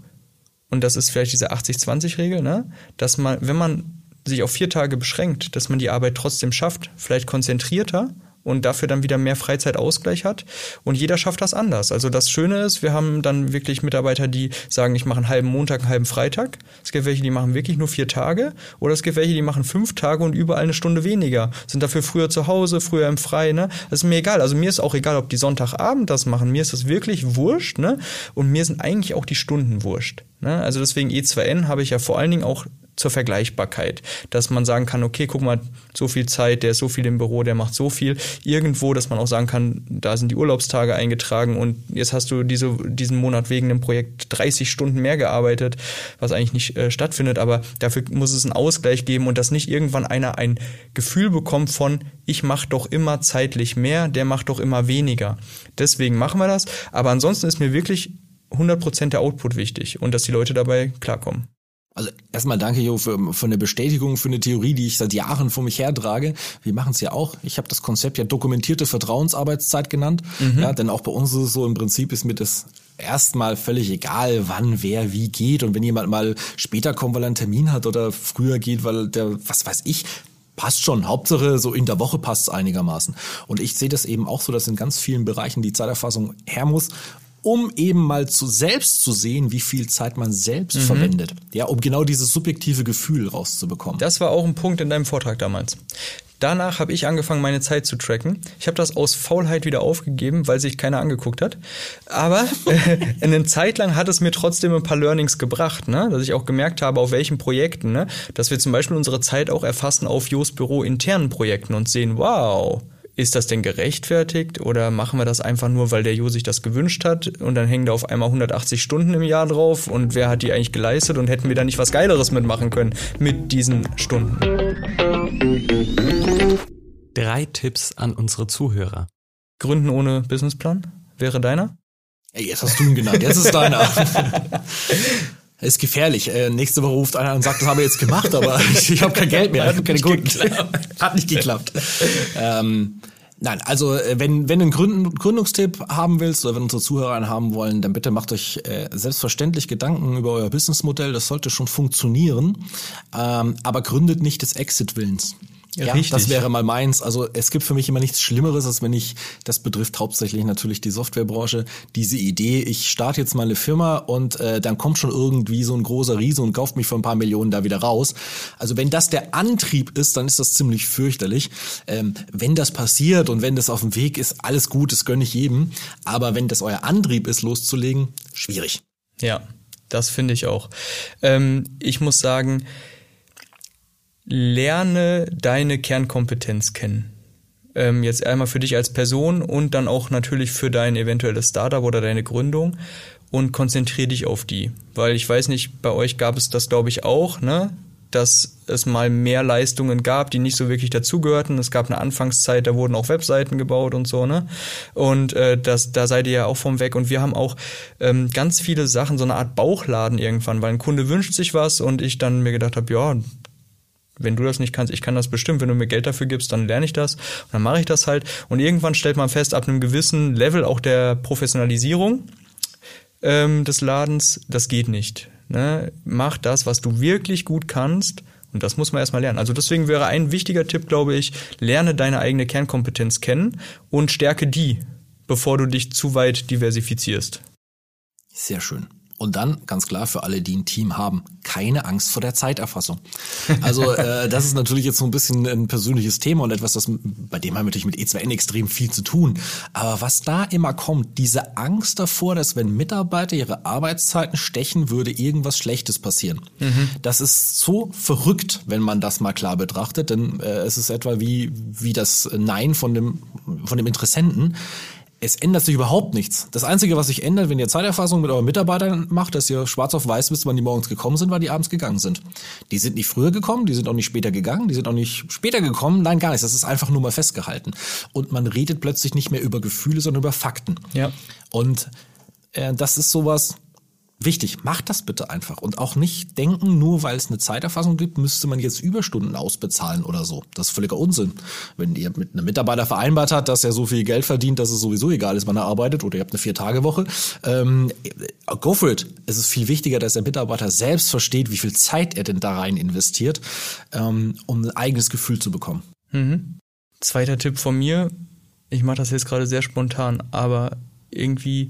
und das ist vielleicht diese 80-20-Regel, ne? dass man, wenn man sich auf vier Tage beschränkt, dass man die Arbeit trotzdem schafft, vielleicht konzentrierter und dafür dann wieder mehr Freizeitausgleich hat. Und jeder schafft das anders. Also das Schöne ist, wir haben dann wirklich Mitarbeiter, die sagen, ich mache einen halben Montag, einen halben Freitag. Es gibt welche, die machen wirklich nur vier Tage. Oder es gibt welche, die machen fünf Tage und überall eine Stunde weniger. Sind dafür früher zu Hause, früher im Freien. Ne? Das ist mir egal. Also mir ist auch egal, ob die Sonntagabend das machen. Mir ist das wirklich wurscht. Ne? Und mir sind eigentlich auch die Stunden wurscht. Ne? Also deswegen E2N habe ich ja vor allen Dingen auch zur Vergleichbarkeit, dass man sagen kann, okay, guck mal, so viel Zeit, der ist so viel im Büro, der macht so viel. Irgendwo, dass man auch sagen kann, da sind die Urlaubstage eingetragen und jetzt hast du diese, diesen Monat wegen einem Projekt 30 Stunden mehr gearbeitet, was eigentlich nicht äh, stattfindet, aber dafür muss es einen Ausgleich geben und dass nicht irgendwann einer ein Gefühl bekommt von, ich mache doch immer zeitlich mehr, der macht doch immer weniger. Deswegen machen wir das, aber ansonsten ist mir wirklich 100% der Output wichtig und dass die Leute dabei klarkommen. Also erstmal danke, Jo, für, für eine Bestätigung, für eine Theorie, die ich seit Jahren vor mich hertrage. Wir machen es ja auch. Ich habe das Konzept ja dokumentierte Vertrauensarbeitszeit genannt. Ja, denn auch bei uns ist es so, im Prinzip ist mir das erstmal völlig egal, wann wer wie geht. Und wenn jemand mal später kommt, weil er einen Termin hat oder früher geht, weil der, was weiß ich, passt schon. Hauptsache, so in der Woche passt es einigermaßen. Und ich sehe das eben auch so, dass in ganz vielen Bereichen die Zeiterfassung her muss um eben mal zu selbst zu sehen, wie viel Zeit man selbst verwendet. Ja, um genau dieses subjektive Gefühl rauszubekommen. Das war auch ein Punkt in deinem Vortrag damals. Danach habe ich angefangen, meine Zeit zu tracken. Ich habe das aus Faulheit wieder aufgegeben, weil sich keiner angeguckt hat. Aber äh, eine Zeit lang hat es mir trotzdem ein paar Learnings gebracht, ne? dass ich auch gemerkt habe, auf welchen Projekten, ne? dass wir zum Beispiel unsere Zeit auch erfassen auf Jos Büro internen Projekten und sehen, wow, ist das denn gerechtfertigt oder machen wir das einfach nur, weil der Jo sich das gewünscht hat und dann hängen da auf einmal 180 Stunden im Jahr drauf und wer hat die eigentlich geleistet und hätten wir da nicht was Geileres mitmachen können mit diesen Stunden? Drei Tipps an unsere Zuhörer. Gründen ohne Businessplan wäre deiner? Ey, jetzt hast du ihn genannt, jetzt ist deiner. ist gefährlich. Äh, nächste Woche ruft einer und sagt, das habe ich jetzt gemacht, aber ich, ich habe kein Geld mehr, ich habe keine Kunden. Hat nicht geklappt. ähm, nein, also äh, wenn, wenn du einen Gründ Gründungstipp haben willst oder wenn unsere Zuhörer einen haben wollen, dann bitte macht euch äh, selbstverständlich Gedanken über euer Businessmodell. Das sollte schon funktionieren, ähm, aber gründet nicht des Exit-Willens. Ja, Richtig. das wäre mal meins. Also es gibt für mich immer nichts Schlimmeres, als wenn ich, das betrifft hauptsächlich natürlich die Softwarebranche, diese Idee, ich starte jetzt mal eine Firma und äh, dann kommt schon irgendwie so ein großer Riese und kauft mich für ein paar Millionen da wieder raus. Also wenn das der Antrieb ist, dann ist das ziemlich fürchterlich. Ähm, wenn das passiert und wenn das auf dem Weg ist, alles gut, das gönne ich jedem. Aber wenn das euer Antrieb ist, loszulegen, schwierig. Ja, das finde ich auch. Ähm, ich muss sagen, lerne deine Kernkompetenz kennen. Ähm, jetzt einmal für dich als Person und dann auch natürlich für dein eventuelles Startup oder deine Gründung und konzentriere dich auf die. Weil ich weiß nicht, bei euch gab es das, glaube ich, auch, ne? dass es mal mehr Leistungen gab, die nicht so wirklich dazugehörten. Es gab eine Anfangszeit, da wurden auch Webseiten gebaut und so, ne? Und äh, das, da seid ihr ja auch vom Weg. Und wir haben auch ähm, ganz viele Sachen, so eine Art Bauchladen irgendwann, weil ein Kunde wünscht sich was und ich dann mir gedacht habe, ja, wenn du das nicht kannst, ich kann das bestimmt, wenn du mir Geld dafür gibst, dann lerne ich das und dann mache ich das halt. Und irgendwann stellt man fest, ab einem gewissen Level auch der Professionalisierung ähm, des Ladens, das geht nicht. Ne? Mach das, was du wirklich gut kannst. Und das muss man erstmal lernen. Also deswegen wäre ein wichtiger Tipp, glaube ich, lerne deine eigene Kernkompetenz kennen und stärke die, bevor du dich zu weit diversifizierst. Sehr schön. Und dann, ganz klar, für alle, die ein Team haben, keine Angst vor der Zeiterfassung. Also äh, das ist natürlich jetzt so ein bisschen ein persönliches Thema und etwas, das, bei dem haben wir natürlich mit E2N extrem viel zu tun. Aber was da immer kommt, diese Angst davor, dass wenn Mitarbeiter ihre Arbeitszeiten stechen, würde irgendwas Schlechtes passieren. Mhm. Das ist so verrückt, wenn man das mal klar betrachtet, denn äh, es ist etwa wie, wie das Nein von dem, von dem Interessenten es ändert sich überhaupt nichts. Das Einzige, was sich ändert, wenn ihr Zeiterfassung mit euren Mitarbeitern macht, dass ihr schwarz auf weiß wisst, wann die morgens gekommen sind, weil die abends gegangen sind. Die sind nicht früher gekommen, die sind auch nicht später gegangen, die sind auch nicht später gekommen. Nein, gar nichts. Das ist einfach nur mal festgehalten. Und man redet plötzlich nicht mehr über Gefühle, sondern über Fakten. Ja. Und äh, das ist sowas, Wichtig, macht das bitte einfach und auch nicht denken, nur weil es eine Zeiterfassung gibt, müsste man jetzt Überstunden ausbezahlen oder so. Das ist völliger Unsinn. Wenn ihr mit einem Mitarbeiter vereinbart hat, dass er so viel Geld verdient, dass es sowieso egal ist, wann er arbeitet, oder ihr habt eine Vier-Tage-Woche, ähm, go for it. Es ist viel wichtiger, dass der Mitarbeiter selbst versteht, wie viel Zeit er denn da rein investiert, ähm, um ein eigenes Gefühl zu bekommen. Mhm. Zweiter Tipp von mir, ich mache das jetzt gerade sehr spontan, aber irgendwie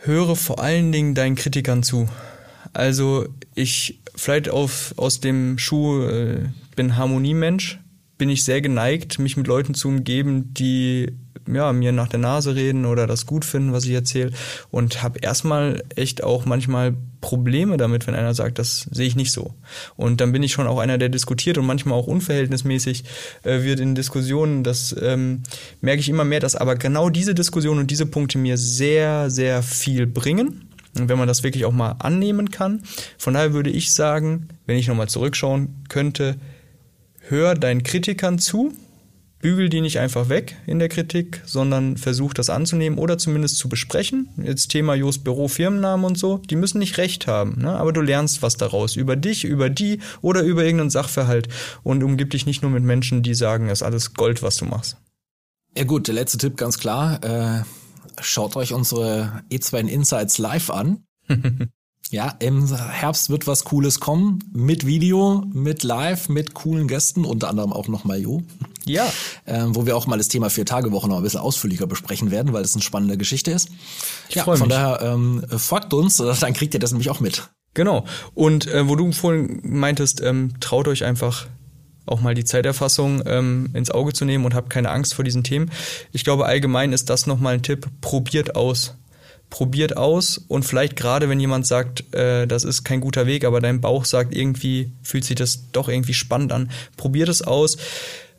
höre vor allen Dingen deinen Kritikern zu. Also ich vielleicht auf, aus dem Schuh äh, bin Harmoniemensch, bin ich sehr geneigt, mich mit Leuten zu umgeben, die ja, mir nach der Nase reden oder das gut finden, was ich erzähle. Und habe erstmal echt auch manchmal Probleme damit, wenn einer sagt, das sehe ich nicht so. Und dann bin ich schon auch einer, der diskutiert und manchmal auch unverhältnismäßig äh, wird in Diskussionen. Das ähm, merke ich immer mehr, dass aber genau diese Diskussionen und diese Punkte mir sehr, sehr viel bringen. Und wenn man das wirklich auch mal annehmen kann. Von daher würde ich sagen, wenn ich nochmal zurückschauen könnte, hör deinen Kritikern zu, bügel die nicht einfach weg in der Kritik, sondern versuch das anzunehmen oder zumindest zu besprechen. Jetzt Thema Just Büro, Firmennamen und so, die müssen nicht recht haben, ne? aber du lernst was daraus über dich, über die oder über irgendeinen Sachverhalt und umgib dich nicht nur mit Menschen, die sagen, es ist alles Gold, was du machst. Ja gut, der letzte Tipp ganz klar, äh, schaut euch unsere E2 Insights live an. Ja, im Herbst wird was Cooles kommen. Mit Video, mit Live, mit coolen Gästen, unter anderem auch noch Mayo. Ja. Ähm, wo wir auch mal das Thema Vier-Tage-Woche noch ein bisschen ausführlicher besprechen werden, weil es eine spannende Geschichte ist. Ich ja, von mich. daher ähm, folgt uns, dann kriegt ihr das nämlich auch mit. Genau. Und äh, wo du vorhin meintest, ähm, traut euch einfach auch mal die Zeiterfassung ähm, ins Auge zu nehmen und habt keine Angst vor diesen Themen. Ich glaube, allgemein ist das nochmal ein Tipp. Probiert aus probiert aus und vielleicht gerade wenn jemand sagt, äh, das ist kein guter Weg, aber dein Bauch sagt, irgendwie fühlt sich das doch irgendwie spannend an, probiert es aus.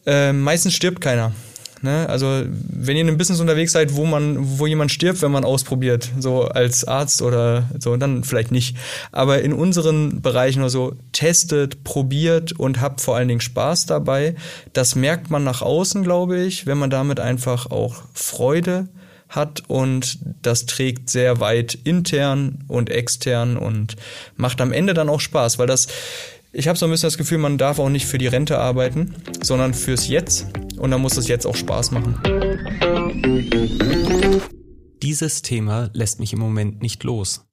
Äh, meistens stirbt keiner. Ne? Also wenn ihr in einem Business unterwegs seid, wo man, wo jemand stirbt, wenn man ausprobiert, so als Arzt oder so, dann vielleicht nicht. Aber in unseren Bereichen oder so, testet, probiert und habt vor allen Dingen Spaß dabei. Das merkt man nach außen, glaube ich, wenn man damit einfach auch Freude hat und das trägt sehr weit intern und extern und macht am Ende dann auch Spaß, weil das ich habe so ein bisschen das Gefühl, man darf auch nicht für die Rente arbeiten, sondern fürs Jetzt und dann muss es jetzt auch Spaß machen. Dieses Thema lässt mich im Moment nicht los.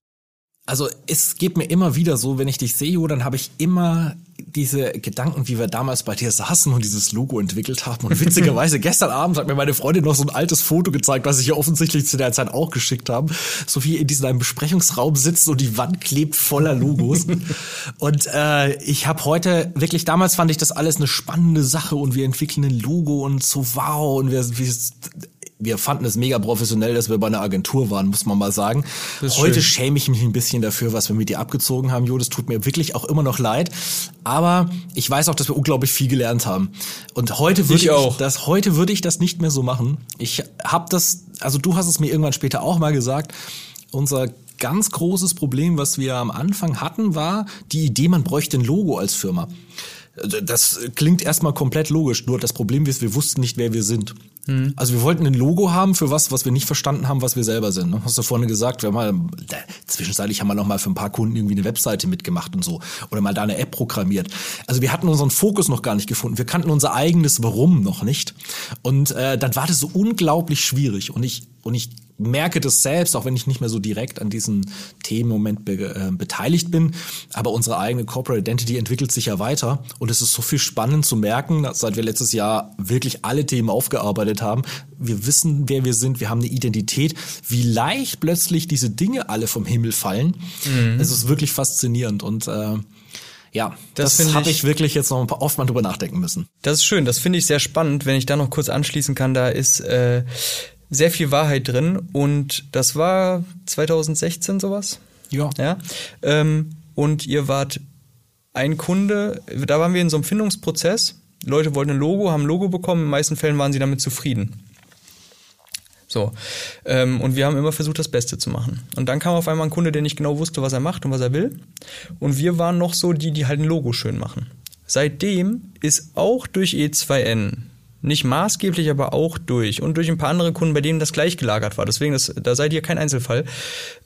Also es geht mir immer wieder so, wenn ich dich sehe, dann habe ich immer diese Gedanken, wie wir damals bei dir saßen und dieses Logo entwickelt haben. Und witzigerweise, gestern Abend hat mir meine Freundin noch so ein altes Foto gezeigt, was ich ihr offensichtlich zu der Zeit auch geschickt habe. So wie in diesem Besprechungsraum sitzt und die Wand klebt voller Logos. und äh, ich habe heute, wirklich damals fand ich das alles eine spannende Sache und wir entwickeln ein Logo und so wow und wir, wir wir fanden es mega professionell, dass wir bei einer Agentur waren, muss man mal sagen. Heute schön. schäme ich mich ein bisschen dafür, was wir mit dir abgezogen haben, Jo. Das tut mir wirklich auch immer noch leid. Aber ich weiß auch, dass wir unglaublich viel gelernt haben. Und heute würde ich, ich das, heute würde ich das nicht mehr so machen. Ich habe das, also du hast es mir irgendwann später auch mal gesagt. Unser ganz großes Problem, was wir am Anfang hatten, war die Idee, man bräuchte ein Logo als Firma. Das klingt erstmal komplett logisch, nur das Problem ist, wir wussten nicht, wer wir sind. Mhm. Also wir wollten ein Logo haben für was, was wir nicht verstanden haben, was wir selber sind. Ne? Hast du vorne gesagt, wir haben mal, zwischenzeitlich haben wir noch mal für ein paar Kunden irgendwie eine Webseite mitgemacht und so. Oder mal da eine App programmiert. Also wir hatten unseren Fokus noch gar nicht gefunden. Wir kannten unser eigenes Warum noch nicht. Und äh, dann war das so unglaublich schwierig. Und ich, und ich merke das selbst, auch wenn ich nicht mehr so direkt an diesem Themenmoment be äh, beteiligt bin. Aber unsere eigene Corporate Identity entwickelt sich ja weiter. Und es ist so viel spannend zu merken, seit wir letztes Jahr wirklich alle Themen aufgearbeitet haben. Wir wissen, wer wir sind. Wir haben eine Identität. Wie leicht plötzlich diese Dinge alle vom Himmel fallen. Mhm. Es ist wirklich faszinierend. Und äh, ja, das, das habe ich, ich wirklich jetzt noch oft mal drüber nachdenken müssen. Das ist schön, das finde ich sehr spannend, wenn ich da noch kurz anschließen kann. Da ist äh, sehr viel Wahrheit drin und das war 2016 sowas. Ja. Ja. Ähm, und ihr wart ein Kunde, da waren wir in so einem Findungsprozess. Leute wollten ein Logo, haben ein Logo bekommen, in den meisten Fällen waren sie damit zufrieden. So. Ähm, und wir haben immer versucht, das Beste zu machen. Und dann kam auf einmal ein Kunde, der nicht genau wusste, was er macht und was er will. Und wir waren noch so die, die halt ein Logo schön machen. Seitdem ist auch durch E2N nicht maßgeblich, aber auch durch und durch ein paar andere Kunden, bei denen das gleich gelagert war. Deswegen, das, da seid ihr kein Einzelfall.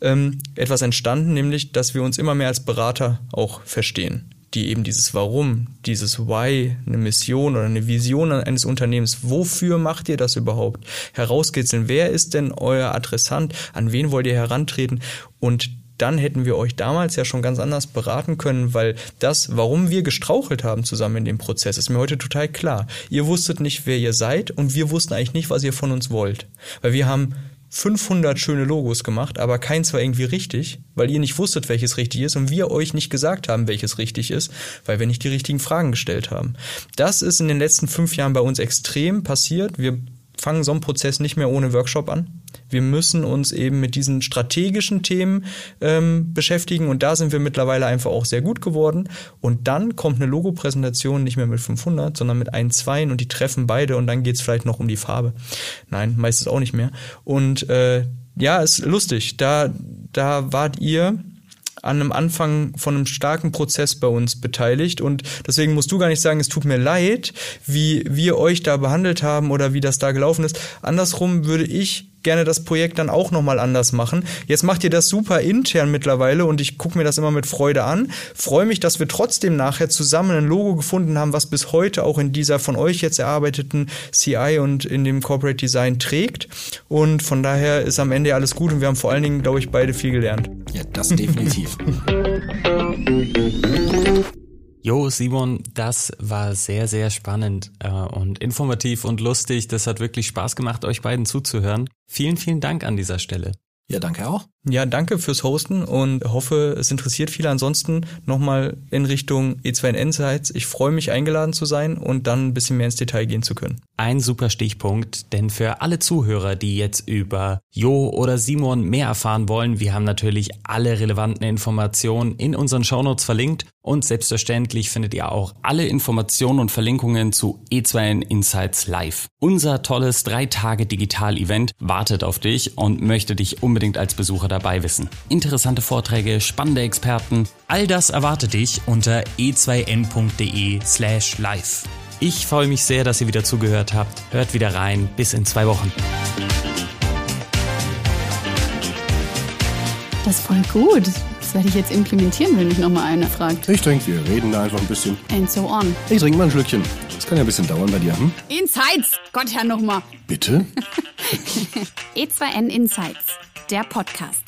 Ähm, etwas entstanden, nämlich, dass wir uns immer mehr als Berater auch verstehen, die eben dieses Warum, dieses Why, eine Mission oder eine Vision eines Unternehmens, wofür macht ihr das überhaupt? Herauskitzeln, wer ist denn euer Adressant? An wen wollt ihr herantreten? Und dann hätten wir euch damals ja schon ganz anders beraten können, weil das, warum wir gestrauchelt haben zusammen in dem Prozess, ist mir heute total klar. Ihr wusstet nicht, wer ihr seid und wir wussten eigentlich nicht, was ihr von uns wollt. Weil wir haben 500 schöne Logos gemacht, aber keins war irgendwie richtig, weil ihr nicht wusstet, welches richtig ist und wir euch nicht gesagt haben, welches richtig ist, weil wir nicht die richtigen Fragen gestellt haben. Das ist in den letzten fünf Jahren bei uns extrem passiert. Wir fangen so einen Prozess nicht mehr ohne Workshop an. Wir müssen uns eben mit diesen strategischen Themen ähm, beschäftigen und da sind wir mittlerweile einfach auch sehr gut geworden. Und dann kommt eine Logo-Präsentation nicht mehr mit 500, sondern mit ein, zwei und die treffen beide und dann geht's vielleicht noch um die Farbe. Nein, meistens auch nicht mehr. Und äh, ja, ist lustig. Da, da wart ihr an einem Anfang von einem starken Prozess bei uns beteiligt und deswegen musst du gar nicht sagen, es tut mir leid, wie wir euch da behandelt haben oder wie das da gelaufen ist. Andersrum würde ich gerne das Projekt dann auch nochmal anders machen. Jetzt macht ihr das super intern mittlerweile und ich gucke mir das immer mit Freude an. Freue mich, dass wir trotzdem nachher zusammen ein Logo gefunden haben, was bis heute auch in dieser von euch jetzt erarbeiteten CI und in dem Corporate Design trägt. Und von daher ist am Ende alles gut und wir haben vor allen Dingen, glaube ich, beide viel gelernt. Ja, das definitiv. Jo, Simon, das war sehr, sehr spannend äh, und informativ und lustig. Das hat wirklich Spaß gemacht, euch beiden zuzuhören. Vielen, vielen Dank an dieser Stelle. Ja, danke auch. Ja, danke fürs Hosten und hoffe, es interessiert viele. Ansonsten nochmal in Richtung E2N Insights. Ich freue mich, eingeladen zu sein und dann ein bisschen mehr ins Detail gehen zu können. Ein super Stichpunkt, denn für alle Zuhörer, die jetzt über Jo oder Simon mehr erfahren wollen, wir haben natürlich alle relevanten Informationen in unseren Shownotes verlinkt und selbstverständlich findet ihr auch alle Informationen und Verlinkungen zu E2N Insights Live. Unser tolles drei Tage Digital-Event wartet auf dich und möchte dich unbedingt als Besucher dabei wissen. Interessante Vorträge, spannende Experten, all das erwartet dich unter e2n.de slash live. Ich freue mich sehr, dass ihr wieder zugehört habt. Hört wieder rein. Bis in zwei Wochen. Das ist voll gut. Das werde ich jetzt implementieren, wenn mich nochmal einer fragt. Ich trinke, wir reden da einfach ein bisschen. And so on. Ich trinke mal ein Schlückchen. Das kann ja ein bisschen dauern bei dir, hm? Insights! Gott, Herr, nochmal. Bitte? E2N Insights, der Podcast.